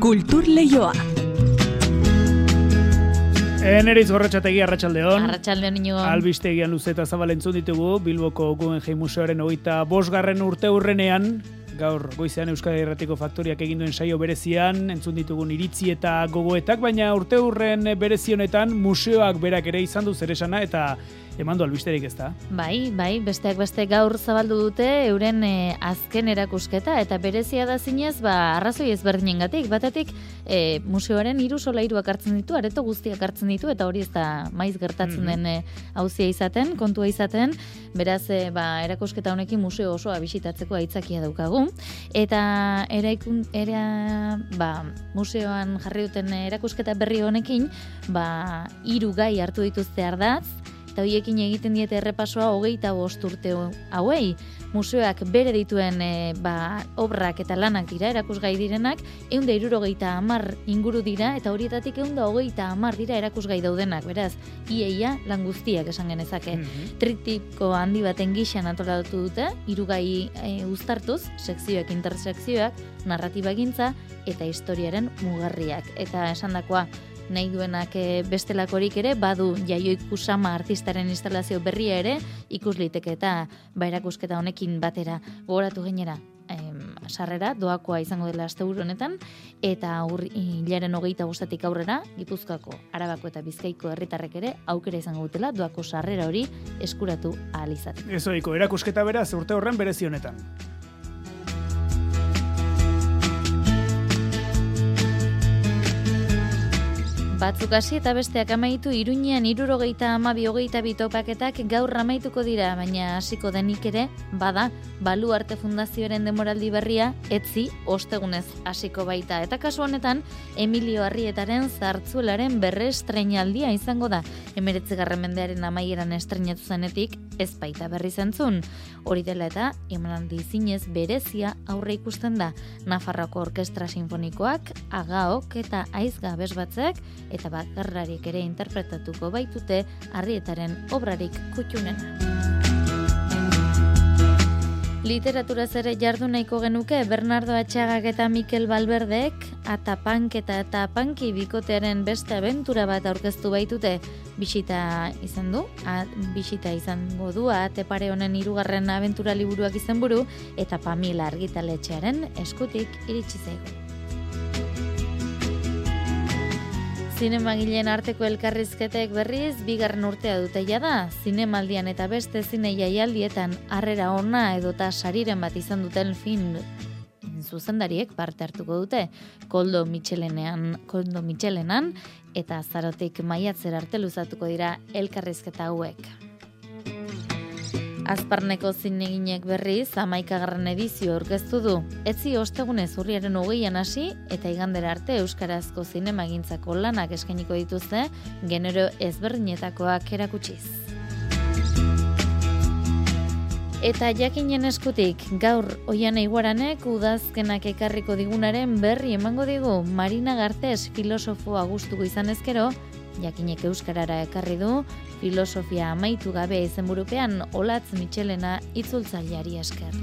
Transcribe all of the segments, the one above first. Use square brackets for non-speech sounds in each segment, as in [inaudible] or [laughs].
Kultur Leioa. Eneriz gorratxategi arratsaldeon. Arratxaldeon inigo. Albistegian luze eta zabalentzun ditugu, Bilboko Guggenheim Museoaren hogeita bosgarren urte urrenean, gaur goizean Euskadi Erratiko Faktoriak egin duen saio berezian, entzun ditugun iritzi eta gogoetak, baina urte urren berezionetan museoak berak ere izan du zeresana eta emandu albisterik ez da. Bai, bai, besteak beste gaur zabaldu dute euren e, azken erakusketa eta berezia da zinez, ba, arrazoi ezberdinengatik. Batetik e, museoaren hiru solairuak hartzen ditu, areto guztiak hartzen ditu eta hori ez da maiz gertatzen mm den hauzia izaten, kontua izaten, beraz, e, ba, erakusketa honekin museo osoa bisitatzeko aitzakia daukagu. Eta eraikun era ba, museoan jarri duten erakusketa berri honekin, ba, hiru gai hartu dituzte ardatz, eta hoiekin egiten diete errepasoa hogeita bost urte hauei. Museoak bere dituen e, ba, obrak eta lanak dira, erakusgai direnak, eunda irurogeita amar inguru dira, eta horietatik eunda hogeita amar dira erakusgai daudenak, beraz, iaia lan guztiak esan genezake. Mm Tritiko handi baten gixan antolatu dute, irugai e, uztartuz, sekzioak, intersekzioak, narratiba gintza, eta historiaren mugarriak. Eta esan dakoa, nahi duenak e, bestelakorik ere, badu jaioik kusama artistaren instalazio berria ere, ikus liteke eta bairakusketa honekin batera gogoratu gainera sarrera, doakoa izango dela aste honetan, eta hilaren hogeita gustatik aurrera, Gipuzkoako, Arabako eta Bizkaiko herritarrek ere, aukera izango dutela, doako sarrera hori eskuratu ahal izaten. Ez erakusketa beraz, urte horren berezionetan. Batzuk hasi eta besteak amaitu amabi hogeita bitopaketak gaur amaituko dira, baina hasiko denik ere, bada, balu arte fundazioaren demoraldi berria, etzi, ostegunez hasiko baita. Eta kasu honetan, Emilio Arrietaren zartzuelaren berre estrenaldia izango da. Emeretze mendearen amaieran estrenatu zenetik, ez baita berri zentzun. Hori dela eta, emanaldi zinez berezia aurre ikusten da. Nafarroko Orkestra Sinfonikoak, Agaok eta Aizga batzek, eta bakarrarik ere interpretatuko baitute arrietaren obrarik kutxunena. Literatura zere jardu nahiko genuke Bernardo Atxagak eta Mikel Balberdek atapank eta atapanki bikotearen beste abentura bat aurkeztu baitute bisita izan du, a, bisita izango du ate pare honen hirugarren abentura liburuak izan buru eta Pamila argitaletxearen eskutik iritsi zaigu. Zinemagileen arteko elkarrizketek berriz bigarren urtea dute da. Zinemaldian eta beste zine jaialdietan harrera ona edota sariren bat izan duten film zuzendariek parte hartuko dute. Koldo Michelenean, Koldo Michelenan eta Zarotik maiatzer arte luzatuko dira elkarrizketa hauek. Azparneko zineginek berriz, amaikagarren edizio orkestu du. Etzi ostegunez urriaren hogeian hasi eta igandera arte Euskarazko zinemagintzako lanak eskainiko dituzte, genero ezberdinetakoak erakutsiz. Eta jakinen eskutik, gaur oian eiguaranek udazkenak ekarriko digunaren berri emango digu Marina Gartes filosofoa gustuko izan ezkero, jakinek euskarara ekarri du, filosofia amaitu gabe izenburupean olatz mitxelena itzultzaileari esker.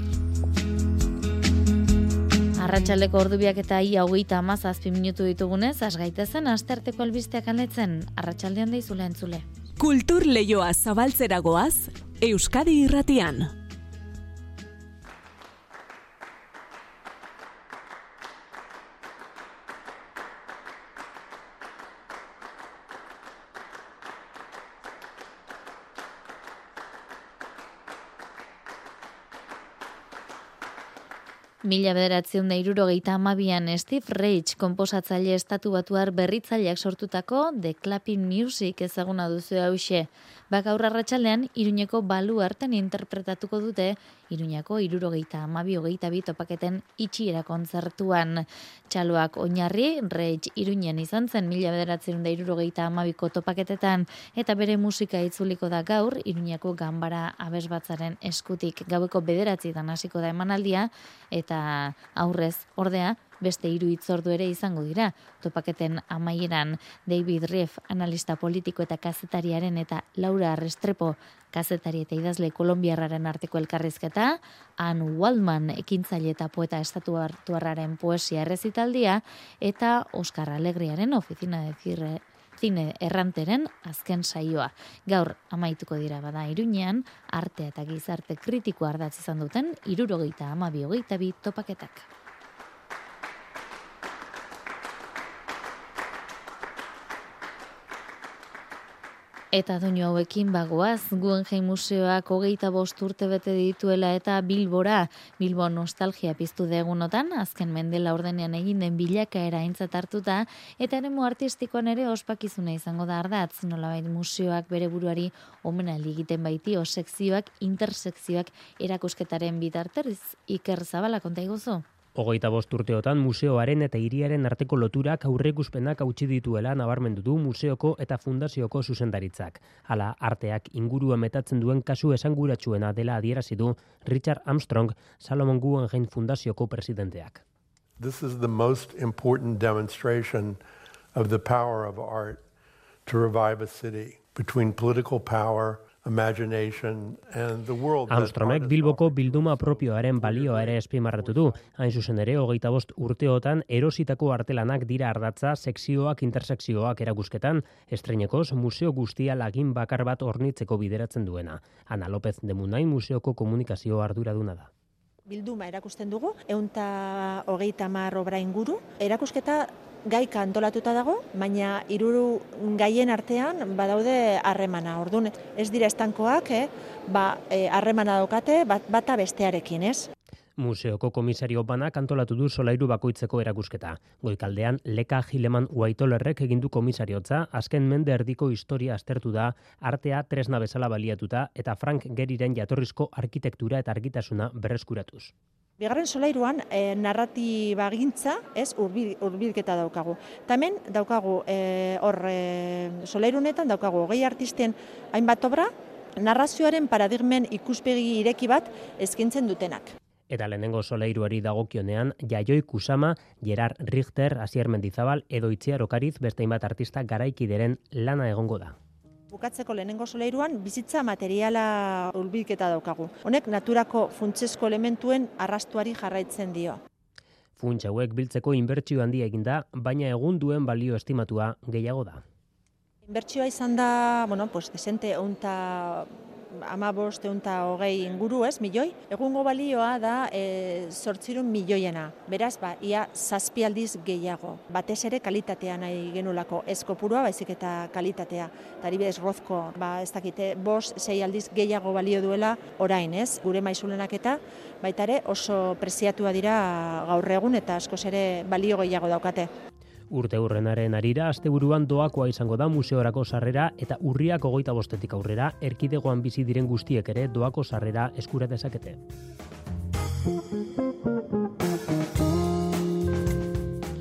Arratxaleko ordubiak eta ia hogeita amazazpi minutu ditugunez, asgaitezen asterteko albisteak aletzen, arratsaldean da entzule. Kultur lehioa zabaltzeragoaz, Euskadi irratian. Mila bederatzen da irurogeita amabian Steve Reich komposatzaile estatu batuar berritzaileak sortutako The Clapping Music ezaguna duzu hause. Bak aurra ratxaldean, Iruñeko balu hartan interpretatuko dute, Iruñako irurogeita amabi hogeita bi topaketen itxiera kontzertuan. Txaloak oinarri, Reich Iruñen izan zen mila bederatzen da irurogeita amabiko topaketetan, eta bere musika itzuliko da gaur, Iruñako gambara abesbatzaren eskutik gaueko bederatzi hasiko da emanaldia, eta eta aurrez ordea beste hiru hitzordu ere izango dira. Topaketen amaieran David Riff, analista politiko eta kazetariaren eta Laura Restrepo, kazetari eta idazle kolombiarraren arteko elkarrizketa, Ann Waldman ekintzaile eta poeta estatu hartuarraren poesia errezitaldia, eta Oscar Alegriaren ofizina de zirre zine erranteren azken saioa. Gaur amaituko dira bada iruñean, arte eta gizarte kritiko ardatz izan duten, irurogeita ama bi topaketak. Eta doinu hauekin bagoaz, Guggenheim Museoak hogeita bost urte bete dituela eta Bilbora, Bilbo nostalgia piztu degunotan, azken mendela ordenean egin den bilakaera aintzat hartuta, eta ere artistikoan ere ospakizuna izango da ardatz, nolabait museoak bere buruari omena egiten baiti, o sekzioak, intersekzioak erakusketaren bitarteriz, iker zabala konta iguzu? Hogeita bost urteotan museoaren eta hiriaren arteko loturak aurreikuspenak hautsi dituela nabarmendu du museoko eta fundazioko zuzendaritzak. Hala, arteak ingurua metatzen duen kasu esanguratsuena dela adierazi du Richard Armstrong, Salomon Guggenheim fundazioko presidenteak. This is the most important demonstration of the power of art to revive a city between political power Armstrongek Bilboko bilduma propioaren balioa ere espimarratu du. Hain zuzen ere, hogeita bost urteotan erositako artelanak dira ardatza sekzioak intersekzioak erakusketan, estreinekoz museo guztia lagin bakar bat ornitzeko bideratzen duena. Ana López de Munain museoko komunikazio arduraduna da. Bilduma erakusten dugu, eunta hogeita mar obra inguru. Erakusketa gaika antolatuta dago, baina iruru gaien artean badaude harremana. Ordun ez dira estankoak, eh? ba, eh, harremana daukate bat, bata bestearekin, ez? Museoko komisario banak antolatu du solairu bakoitzeko erakusketa. Goikaldean, Leka Gileman Uaitolerrek egindu komisariotza, azken mende erdiko historia aztertu da, artea tresna bezala baliatuta eta Frank Geriren jatorrizko arkitektura eta argitasuna berreskuratuz. Bigarren solairuan e, narratiba gintza, ez, urbil, urbilketa daukagu. Tamen daukagu e, hor e, solairunetan daukagu gehi artisten hainbat obra, narrazioaren paradigmen ikuspegi ireki bat eskintzen dutenak. Eta lehenengo solairuari dagokionean, Jaioi Kusama, Gerard Richter, Asier Mendizabal, edo Itziar Okariz, beste hainbat artista garaikideren lana egongo da bukatzeko lehenengo soleiruan bizitza materiala ulbilketa daukagu. Honek naturako funtsesko elementuen arrastuari jarraitzen dio. Funtsa hauek biltzeko inbertsio handia eginda, baina egun duen balio estimatua gehiago da. Inbertsioa izan da, bueno, pues, desente, onta ama bost hogei inguru ez, milioi. Egungo balioa da e, sortzirun milioiena. Beraz, ba, ia zazpialdiz gehiago. Batez ere kalitatea nahi genulako ez kopurua, baizik eta kalitatea. Tari bez rozko, ba, ez dakite, bost, sei aldiz gehiago balio duela orain ez. Gure maizulenak eta baitare oso preziatua dira gaur egun eta askoz ere balio gehiago daukate. Urte urrenaren arira, asteburuan doakoa izango da museorako sarrera eta urriak ogoita bostetik aurrera, erkidegoan bizi diren guztiek ere doako sarrera eskura dezakete.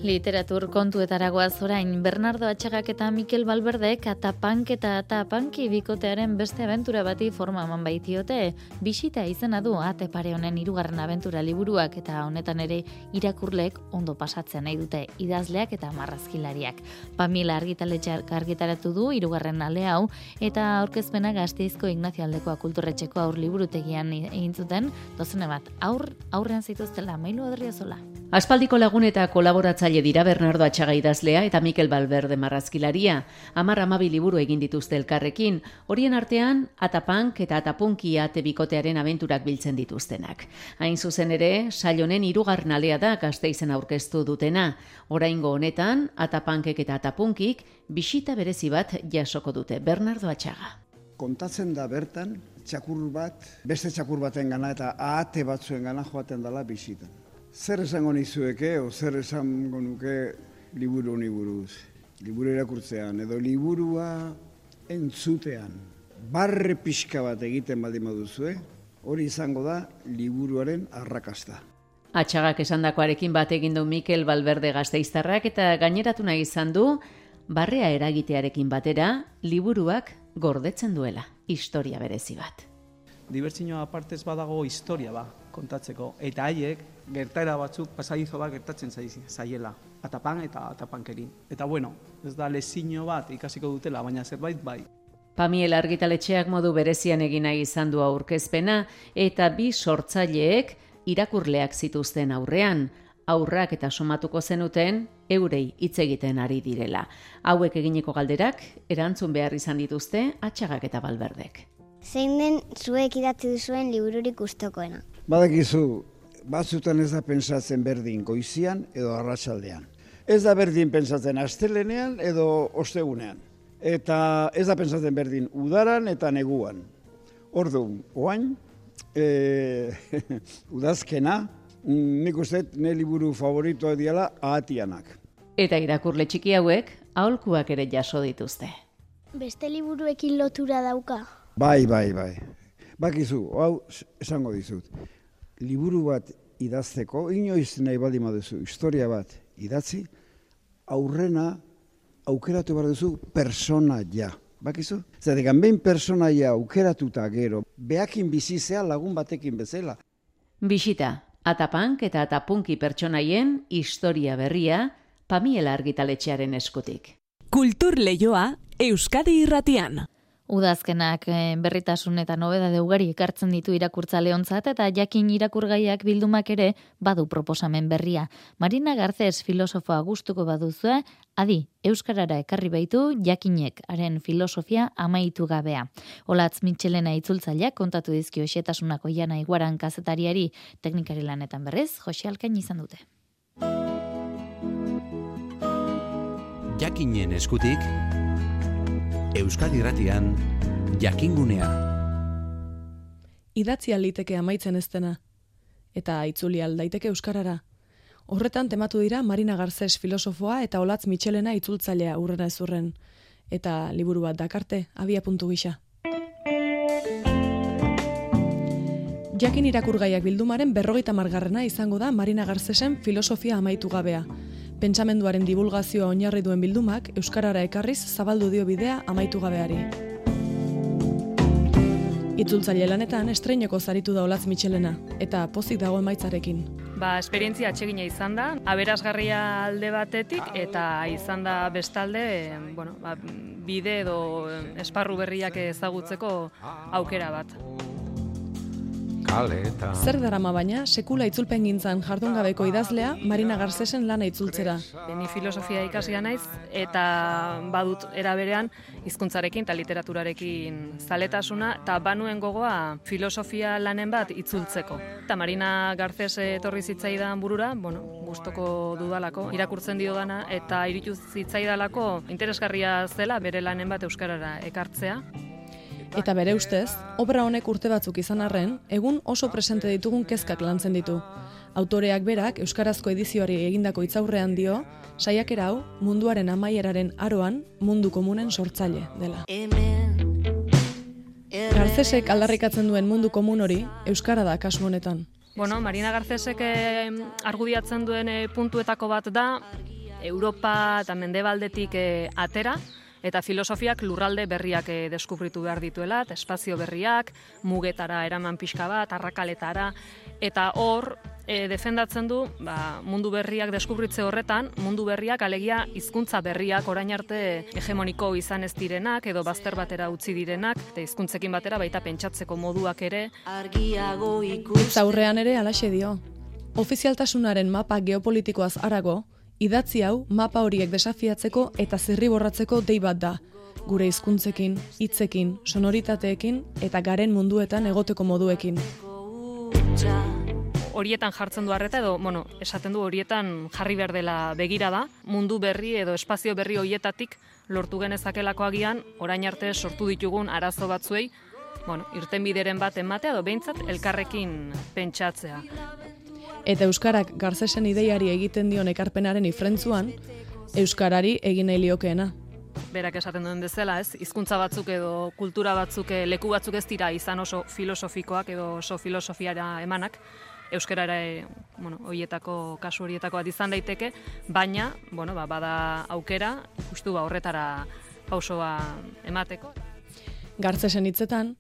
Literatur kontuetaragoa zorain, Bernardo Atxagak eta Mikel Balberdek atapank eta atapanki bikotearen beste abentura bati forma eman baitiote, bisita izena du ate pare honen irugarren abentura liburuak eta honetan ere irakurlek ondo pasatzen nahi dute idazleak eta marrazkilariak. Pamila argitaletxak argitaratu du irugarren ale hau eta aurkezpena gazteizko Ignazio Aldekoa kulturretxeko aur liburutegian egin zuten, dozene bat, aur, aurrean zituztela, mailu adria zola. Aspaldiko lagun eta kolaboratzaile dira Bernardo Atxaga idazlea eta Mikel Balberde marrazkilaria. Amar amabi liburu egin dituzte elkarrekin, horien artean atapank eta atapunki ate bikotearen abenturak biltzen dituztenak. Hain zuzen ere, sailonen irugarren alea da gazteizen aurkeztu dutena. Oraingo honetan, atapankek eta atapunkik bisita berezi bat jasoko dute Bernardo Atxaga. Kontatzen da bertan, txakur bat, beste txakur baten gana eta ahate batzuen gana joaten dela bisitan. Zer esango nizueke, o zer esango nuke liburu honi buruz? Liburu irakurtzean, edo liburua entzutean, barre pixka bat egiten baldin baduzue, hori izango da liburuaren arrakasta. Atxagak esandakoarekin bat egin du Mikel Balberde gazteiztarrak eta gaineratu nahi izan du, barrea eragitearekin batera, liburuak gordetzen duela, historia berezi bat. Dibertsinoa apartez badago historia ba, kontatzeko, eta haiek gertaera batzuk pasadizo bat gertatzen zaiela, atapan eta atapankerin. Eta bueno, ez da lezino bat ikasiko dutela, baina zerbait bai. Pamiel argitaletxeak modu berezian egina izan du aurkezpena eta bi sortzaileek irakurleak zituzten aurrean, aurrak eta somatuko zenuten eurei hitz egiten ari direla. Hauek eginiko galderak erantzun behar izan dituzte atxagak eta balberdek. Zein den zuek idatzi duzuen libururik gustokoena? Badakizu, batzutan ez da pensatzen berdin goizian edo arratsaldean. Ez da berdin pensatzen astelenean edo ostegunean. Eta ez da pensatzen berdin udaran eta neguan. Orduan, oain, e, [laughs] udazkena, nik uste, ne liburu favoritoa diala ahatianak. Eta irakurle txiki hauek, aholkuak ere jaso dituzte. Beste liburuekin lotura dauka? Bai, bai, bai. Bakizu, hau esango dizut. Liburu bat idazteko, inoiz nahi baldin duzu, historia bat idatzi, aurrena aukeratu behar duzu persona ja. Bakizu? Zerdik, behin persona ja aukeratuta gero, behakin bizizea lagun batekin bezala. Bisita, Atapank eta Atapunki pertsonaien historia berria Pamiela argitaletxearen eskutik. Kultur leioa Euskadi irratian. Udazkenak eh, berritasun eta nobeda deugari ekartzen ditu irakurtza leontzat eta jakin irakurgaiak bildumak ere badu proposamen berria. Marina Garzez filosofoa gustuko baduzue, adi, Euskarara ekarri baitu jakinek haren filosofia amaitu gabea. Olatz Mitxelena itzultzaileak kontatu dizkio xetasunako jana iguaran kazetariari teknikari lanetan berrez, Jose Alkain izan dute. Jakinen eskutik, Euskadi Ratian Jakingunea. Idatzi liteke amaitzen ez dena eta itzuli daiteke euskarara. Horretan tematu dira Marina Garzes filosofoa eta Olatz Michelena itzultzailea urrena ezurren eta liburu bat dakarte abia puntu gisa. Jakin irakurgaiak bildumaren berrogeita margarrena izango da Marina Garzesen filosofia amaitu gabea pentsamenduaren divulgazioa oinarri duen bildumak euskarara ekarriz zabaldu dio bidea amaitu gabeari. Itzultzaile lanetan estreineko zaritu da Olatz Michelena eta pozik dago emaitzarekin. Ba, esperientzia atsegina izan da, aberasgarria alde batetik eta izan da bestalde, bueno, ba, bide edo esparru berriak ezagutzeko aukera bat kaleta. Zer darama baina, sekula itzulpen gintzan jardun gabeko idazlea, Marina Garzesen lana itzultzera. Ni filosofia ikasia naiz, eta badut eraberean hizkuntzarekin eta literaturarekin zaletasuna, eta banuen gogoa filosofia lanen bat itzultzeko. Eta Marina Garzes etorri zitzaidan burura, bueno, gustoko dudalako, irakurtzen dio dana, eta iritu zitzaidalako interesgarria zela bere lanen bat euskarara ekartzea. Eta bere ustez, obra honek urte batzuk izan arren, egun oso presente ditugun kezkak lantzen ditu. Autoreak berak euskarazko edizioari egindako hitzaurrean dio, saiakera hau munduaren amaieraren aroan mundu komunen sortzaile dela. Garcesek aldarrikatzen duen mundu komun hori euskara da kasu honetan. Bueno, Marina Garcesek argudiatzen duen eh, puntuetako bat da Europa eta Mendebaldetik eh, atera, eta filosofiak lurralde berriak e, deskubritu behar dituela, espazio berriak, mugetara eraman pixka bat, arrakaletara, eta hor, e, defendatzen du ba, mundu berriak deskubritze horretan, mundu berriak alegia hizkuntza berriak orain arte hegemoniko izan ez direnak edo bazter batera utzi direnak eta hizkuntzekin batera baita pentsatzeko moduak ere. Argiago ikus aurrean ere alaxe dio. Ofizialtasunaren mapa geopolitikoaz arago Idatzi hau mapa horiek desafiatzeko eta zirriborratzeko dei bat da. Gure hizkuntzekin, hitzekin, sonoritateekin eta garen munduetan egoteko moduekin. Horietan jartzen du harreta edo, bueno, esaten du horietan jarri behar dela begira da, mundu berri edo espazio berri hoietatik lortu genezakelako agian, orain arte sortu ditugun arazo batzuei, bueno, irten bideren bat ematea edo behintzat elkarrekin pentsatzea. Eta Euskarak garzesen ideiari egiten dion ekarpenaren ifrentzuan, Euskarari egin nahi liokeena. Berak esaten duen bezala, ez? Hizkuntza batzuk edo kultura batzuk, eh, leku batzuk ez dira izan oso filosofikoak edo oso filosofiara emanak. Euskarara, e, bueno, hoietako kasu horietako bat izan daiteke, baina, bueno, ba, bada aukera, justu ba, horretara pausoa emateko. Gartzesen hitzetan,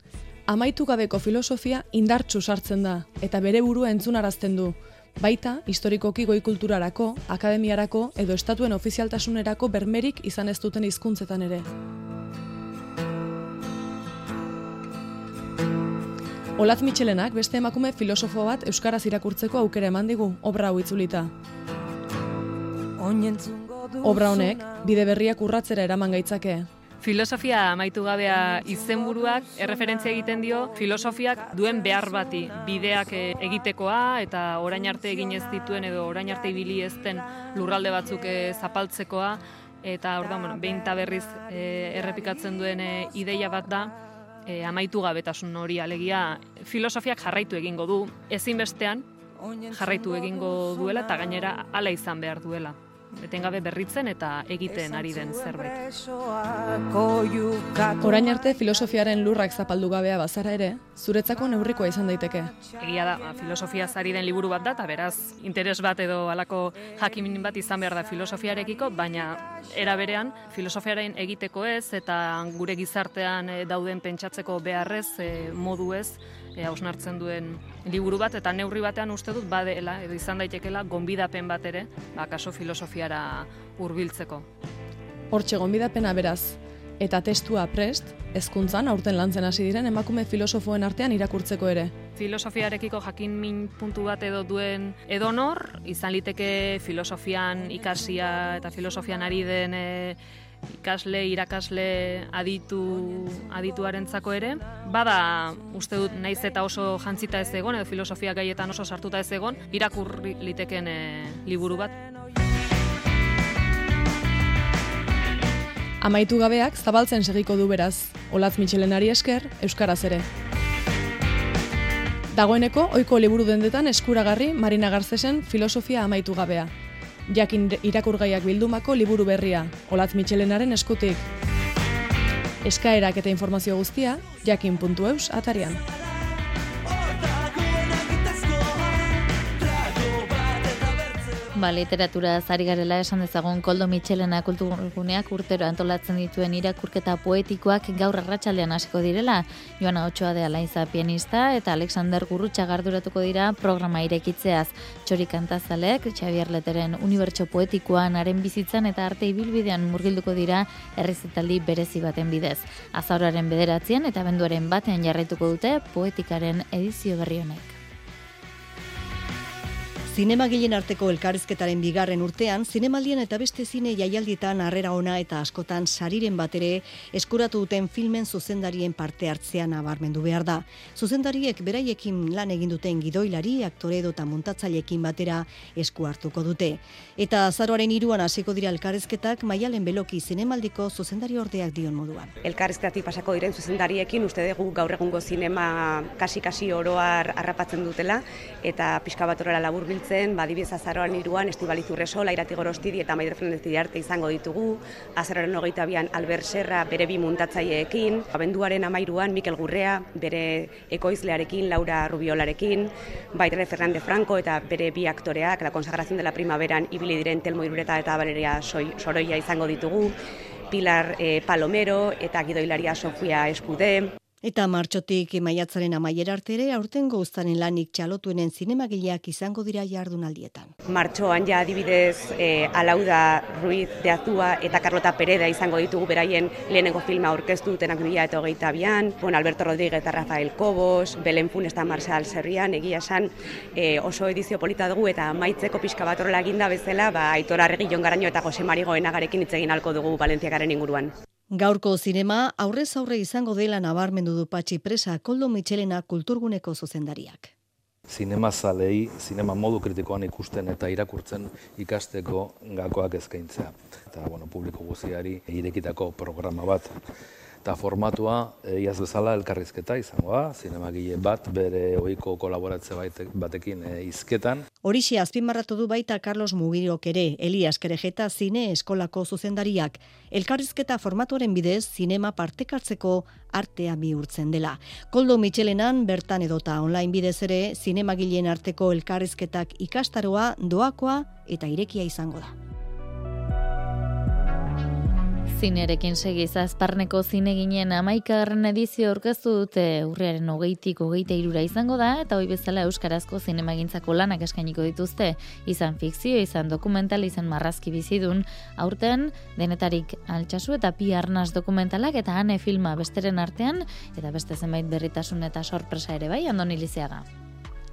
amaitu gabeko filosofia indartsu sartzen da, eta bere burua entzunarazten du, Baita, historikoki goi kulturarako, akademiarako edo estatuen ofizialtasunerako bermerik izan ez duten hizkuntzetan ere. Olaz Michelenak beste emakume filosofo bat euskaraz irakurtzeko aukera eman digu obra hau itzulita. Obra honek bide berriak urratzera eraman gaitzake. Filosofia amaitu gabea izenburuak erreferentzia egiten dio filosofiak duen behar bati bideak eh, egitekoa eta orain arte egin ez dituen edo orain arte ibili ezten lurralde batzuk eh, zapaltzekoa. Eta orduan bueno, behin berriz e, errepikatzen duen ideia bat da e, amaitu gabetasun hori. Alegia filosofiak jarraitu egingo du ezinbestean jarraitu egingo duela eta gainera hala izan behar duela etengabe berritzen eta egiten ari den zerbait. Orain arte filosofiaren lurrak zapaldu gabea bazara ere, zuretzako neurrikoa izan daiteke. Egia da, ba, filosofia zari den liburu bat da, eta beraz, interes bat edo alako jakimin bat izan behar da filosofiarekiko, baina era berean, filosofiaren egiteko ez, eta gure gizartean eh, dauden pentsatzeko beharrez, eh, modu ez, e, hausnartzen duen liburu bat, eta neurri batean uste dut badela, edo izan daitekela, gonbidapen bat ere, ba, kaso filosofiara hurbiltzeko. Hortxe gonbidapena beraz, eta testua prest, hezkuntzan aurten lantzen hasi diren emakume filosofoen artean irakurtzeko ere. Filosofiarekiko jakin min puntu bat edo duen edonor, izan liteke filosofian ikasia eta filosofian ari den e, ikasle, irakasle aditu adituarentzako ere. Bada, uste dut, naiz eta oso jantzita ez egon, edo filosofia gaietan oso sartuta ez egon, irakurri liteken e, liburu bat. Amaitu gabeak zabaltzen segiko du beraz, Olatz Michelenari esker, Euskaraz ere. Dagoeneko, oiko liburu dendetan eskuragarri Marina Garzesen filosofia amaitu gabea jakin irakurgaiak bildumako liburu berria, Olatz Michelenaren eskutik. Eskaerak eta informazio guztia, jakin.eus atarian. Ba, literatura zari garela esan dezagun Koldo Michelena kulturguneak urtero antolatzen dituen irakurketa poetikoak gaur arratsaldean hasiko direla. Joana Otxoa de Alaiza pianista eta Alexander Gurrutxa garduratuko dira programa irekitzeaz. Txori kantazalek, Xavier Leteren unibertso poetikoan haren bizitzan eta arte ibilbidean murgilduko dira errezitaldi berezi baten bidez. Azauraren bederatzien eta benduaren batean jarraituko dute poetikaren edizio berri honek. Zinema gehien arteko elkarrizketaren bigarren urtean, zinemaldien eta beste zine jaialditan harrera ona eta askotan sariren batere eskuratu duten filmen zuzendarien parte hartzean nabarmendu behar da. Zuzendariek beraiekin lan egin duten gidoilari, aktore edo eta montatzailekin batera esku hartuko dute. Eta azaroaren iruan hasiko dira elkarrizketak maialen beloki zinemaldiko zuzendari ordeak dion moduan. Elkarrizketatik pasako diren zuzendariekin uste dugu gaur egungo zinema kasi-kasi oroar harrapatzen dutela eta pixka bat labur zen, ba, dibiz azaroan iruan, estibaliz urreso, lairati gorostidi eta maider frenezti arte izango ditugu, azaroan hogeita bian Albert Serra bere bi muntatzaileekin, abenduaren amairuan Mikel Gurrea bere ekoizlearekin, Laura Rubiolarekin, baitere Fernande Franco eta bere bi aktoreak, la consagración de la primaveran ibili diren Telmo Irureta eta Valeria Soroia izango ditugu, Pilar eh, Palomero eta gidoilaria Sofia Eskude, Eta martxotik maiatzaren amaiera arte ere aurten goztanen lanik txalotuenen zinemagileak izango dira jardunaldietan. Martxoan ja adibidez e, Alauda Ruiz de Azua eta Carlota Pereda izango ditugu beraien lehenengo filma aurkeztu tenak bila eta hogeita bian, bon, Alberto Rodríguez eta Rafael Cobos, Belen Fun eta Marshall Serrian, egia esan e, oso edizio polita dugu eta maitzeko pixka bat horrela eginda bezala, ba, aitora regi jongaraino eta Jose Marigoen agarekin hitz egin alko dugu Valentziakaren inguruan. Gaurko zinema aurrez aurre izango dela nabarmendu du patxi presa Koldo Michelena kulturguneko zuzendariak. Zinema zalei, zinema modu kritikoan ikusten eta irakurtzen ikasteko gakoak eskaintzea. Eta, bueno, publiko guziari irekitako programa bat eta formatua eh, iaz bezala elkarrizketa izango da, zinemagile bat bere ohiko kolaboratze batekin e, izketan. Horixe azpimarratu du baita Carlos Mugirok ere, Elias Kerejeta zine eskolako zuzendariak. Elkarrizketa formatuaren bidez, zinema partekartzeko artea bihurtzen dela. Koldo Michelenan bertan edota online bidez ere, zinemagileen arteko elkarrizketak ikastaroa, doakoa eta irekia izango da. Zinerekin segiz azparneko zine ginen amaikagarren edizio orkestu dute. Urriaren hogeitik hogeita irura izango da, eta hoi bezala Euskarazko zinemagintzako lanak eskainiko dituzte, izan fikzio, izan dokumental, izan marrazki bizidun, aurten denetarik altxasu eta pi arnaz dokumentalak eta ane filma besteren artean, eta beste zenbait berritasun eta sorpresa ere bai, andoni lizeaga.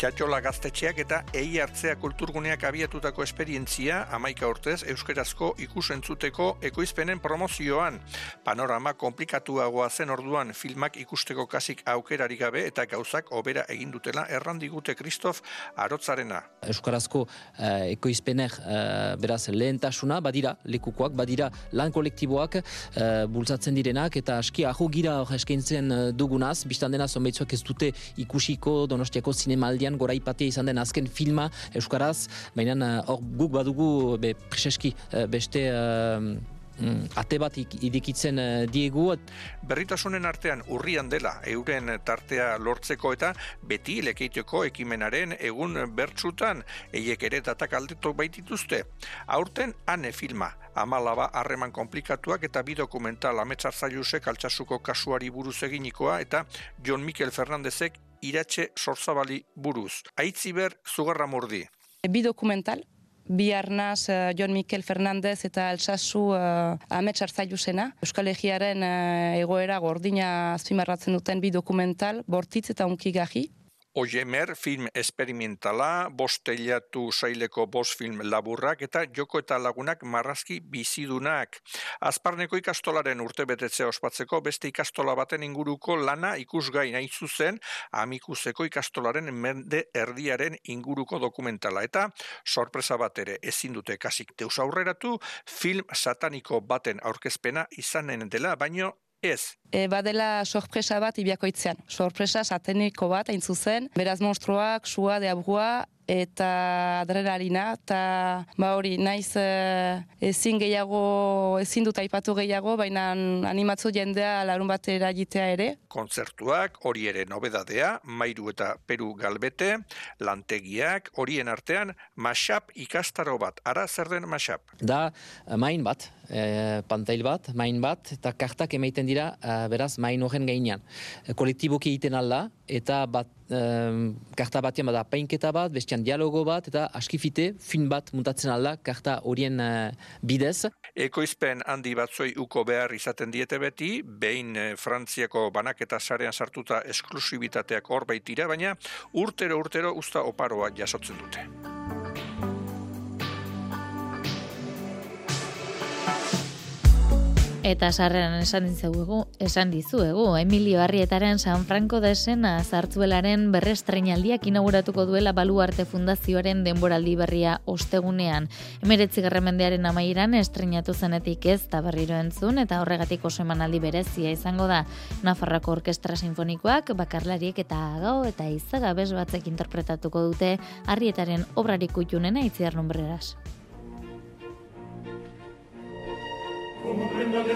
Txatxola gaztetxeak eta ei hartzea kulturguneak abiatutako esperientzia amaika urtez euskerazko ikusentzuteko ekoizpenen promozioan. Panorama komplikatuagoa zen orduan filmak ikusteko kasik aukerari gabe eta gauzak obera egin dutela errandigute Kristof Arotzarena. Euskarazko uh, ekoizpenek uh, beraz lehentasuna badira lekukoak, badira lan kolektiboak uh, bultzatzen direnak eta aski aho gira eskaintzen dugunaz, biztan dena zonbaitzuak ez dute ikusiko donostiako zinemaldian Espainian gora izan den azken filma Euskaraz, baina eh, hor guk badugu be, preseski eh, beste uh, ate bat idikitzen diegu. Berritasunen artean urrian dela euren tartea lortzeko eta beti lekeiteko ekimenaren egun bertsutan eiek ere datak aldetok baitituzte. Aurten ane filma, amalaba harreman komplikatuak eta bi dokumental ametsar zailusek altsasuko kasuari buruz eginikoa eta John Mikel Fernandezek iratxe sorzabali buruz. Aitziber zugarra mordi. Bi dokumental, bi arnaz uh, John Mikel Fernandez eta Elsasu uh, ametsar zailusena. Euskal Egiaren uh, egoera gordina azpimarratzen duten bi dokumental, bortitz eta unkigahi. Ojemer film esperimentala, bosteliatu saileko bost film laburrak eta joko eta lagunak marrazki bizidunak. Azparneko ikastolaren urte betetzea ospatzeko beste ikastola baten inguruko lana ikusgai nahi zuzen amikuzeko ikastolaren mende erdiaren inguruko dokumentala. Eta sorpresa bat ere ezin dute kasik deus aurreratu film sataniko baten aurkezpena izanen dela, baino Ez. E, badela sorpresa bat ibiakoitzean. Sorpresa sateniko bat, hain zuzen. Beraz monstruak, sua, deabua, eta adrenalina, eta ba hori, naiz e, ezin gehiago, ezin dut aipatu gehiago, baina animatzu jendea larun batera jitea ere. Kontzertuak, hori ere nobedadea, mairu eta peru galbete, lantegiak, horien artean, masap ikastaro bat. Ara, zer den masap? Da, main bat, e, pantail bat, main bat, eta kartak emaiten dira, e, beraz, main horren gainean. E, kolektiboki egiten alda, eta bat um, karta batean bada painketa bat, bestian dialogo bat, eta askifite fin bat muntatzen alda karta horien uh, bidez. Ekoizpen handi batzoi uko behar izaten diete beti, behin uh, Frantziako banaketa sarean sartuta esklusibitateak hor baitira, baina urtero urtero usta oparoa jasotzen dute. Eta sarreran esan dizuegu, esan dizuegu, Emilio Arrietaren San Franco de Sena zartzuelaren berrestreinaldiak inauguratuko duela Baluarte Fundazioaren denboraldi berria ostegunean. Emeretzi garremendearen amairan estreinatu zenetik ez da berriro entzun eta horregatik oso emanaldi berezia izango da. Nafarrako Orkestra Sinfonikoak, bakarlariek eta gau eta izaga bez batzek interpretatuko dute Arrietaren obrarik utxunena itziar nombreras. un ritmo de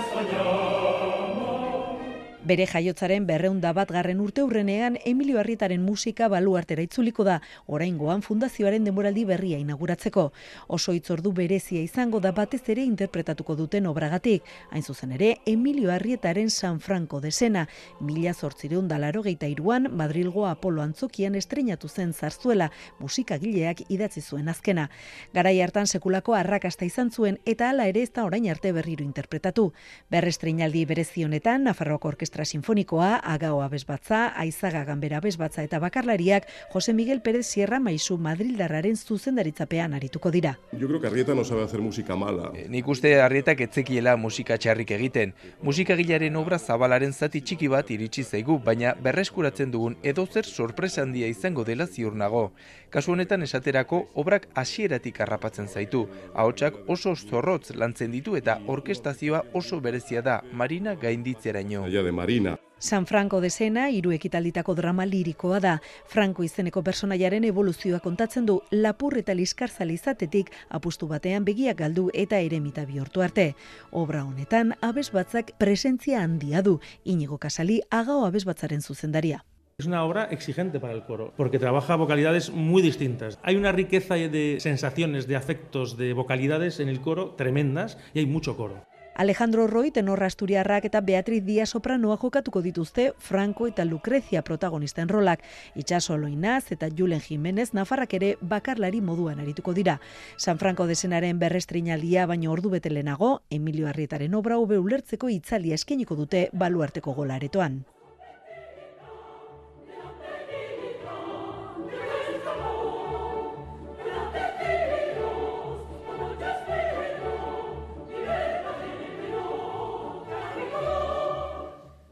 Bere jaiotzaren berreunda bat garren urte hurrenean Emilio Arrietaren musika baluartera itzuliko da, oraingoan fundazioaren demoraldi berria inauguratzeko. Oso itzordu berezia izango da batez ere interpretatuko duten obragatik. Hain zuzen ere, Emilio Arrietaren San Franco de Sena, mila zortzireun dalaro geita iruan, Madrilgo Apolo Antzokian estrenatu zen zarzuela, musikagileak idatzi zuen azkena. Garai hartan sekulako arrakasta izan zuen eta hala ere ez da orain arte berriro interpretatu. Berrestreinaldi berezionetan, Nafarroako Orkestra Orkestra Sinfonikoa, Agao Abesbatza, Aizaga Ganbera Abesbatza eta Bakarlariak Jose Miguel Pérez Sierra Maisu Madrildarraren zuzendaritzapean arituko dira. Yo creo que Arrieta no sabe hacer música mala. E, nik uste Arrietak etzekiela musika txarrik egiten. Musikagilaren obra zabalaren zati txiki bat iritsi zaigu, baina berreskuratzen dugun edozer sorpresa handia izango dela ziur nago. Kasu honetan esaterako obrak hasieratik harrapatzen zaitu. Ahotsak oso zorrotz lantzen ditu eta orkestazioa oso berezia da Marina gainditzeraino. Marina. San Franco de Sena, hiru ekitalditako drama lirikoa da. Franco izeneko personaiaren evoluzioa kontatzen du lapur eta liskarzal izatetik apustu batean begiak galdu eta eremita bihurtu arte. Obra honetan, abez batzak presentzia handia du, inigo kasali agao abez batzaren zuzendaria. Es una obra exigente para el coro, porque trabaja vocalidades muy distintas. Hay una riqueza de sensaciones, de afectos, de vocalidades en el coro tremendas y hay mucho coro. Alejandro Roy tenorra asturiarrak eta Beatriz Díaz sopranoa jokatuko dituzte Franco eta Lucrecia protagonisten rolak. Itxaso Loinaz eta Julen Jimenez Nafarrak ere bakarlari moduan arituko dira. San Franco desenaren berrestrinaldia baino ordu bete lehenago, Emilio Arrietaren obra hobe ulertzeko itzalia eskeniko dute baluarteko golaretoan.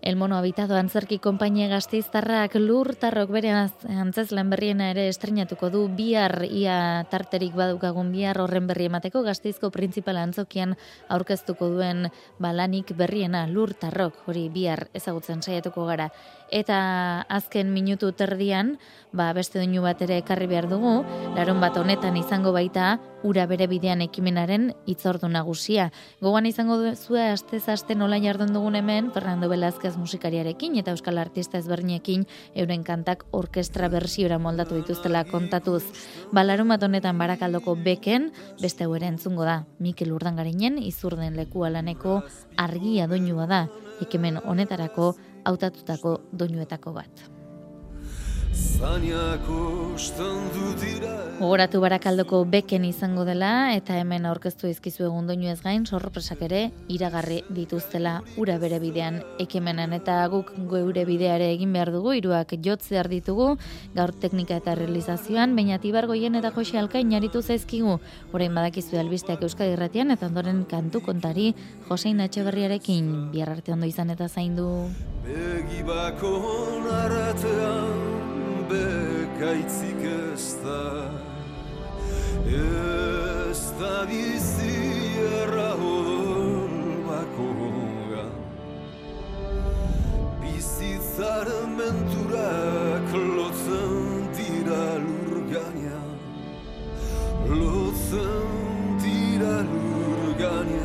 El mono habitado antzerki konpainia gazteiztarrak lur tarrok bere antzez lan berriena ere estrenatuko du bihar ia tarterik badukagun bihar horren berri emateko gazteizko printzipal antzokian aurkeztuko duen balanik berriena lur tarrok hori bihar ezagutzen saiatuko gara. Eta azken minutu terdian, ba beste doinu bat ere ekarri behar dugu, larun bat honetan izango baita ura bere bidean ekimenaren itzordu nagusia. Gogan izango zua astez aste nola jardun dugun hemen, Fernando Velázquez musikariarekin eta euskal artista ezberdinekin euren kantak orkestra bersiora moldatu dituztela kontatuz. Balarun bat honetan barakaldoko beken, beste hau entzungo da, Mikel Urdangarinen izurden leku alaneko argia doinua da, ekimen honetarako hautatutako doinuetako bat. Gogoratu barakaldoko beken izango dela eta hemen aurkeztu izkizu egun doinu ez gain sorpresak ere iragarri dituztela ura bere bidean ekimenen eta guk geure bideare egin behar dugu iruak jotze ditugu gaur teknika eta realizazioan baina tibargoien eta joxe alkain jaritu zaizkigu. Orain badakizu albisteak euskadi irratian eta ondoren kantu kontari Josein Etxeberriarekin. Bihar arte ondo izan eta zaindu. Begibako gabe gaitzik ez da. Ez da bizi errahodon bako Bizitzaren menturak lotzen dira lurganean Lotzen dira lurganean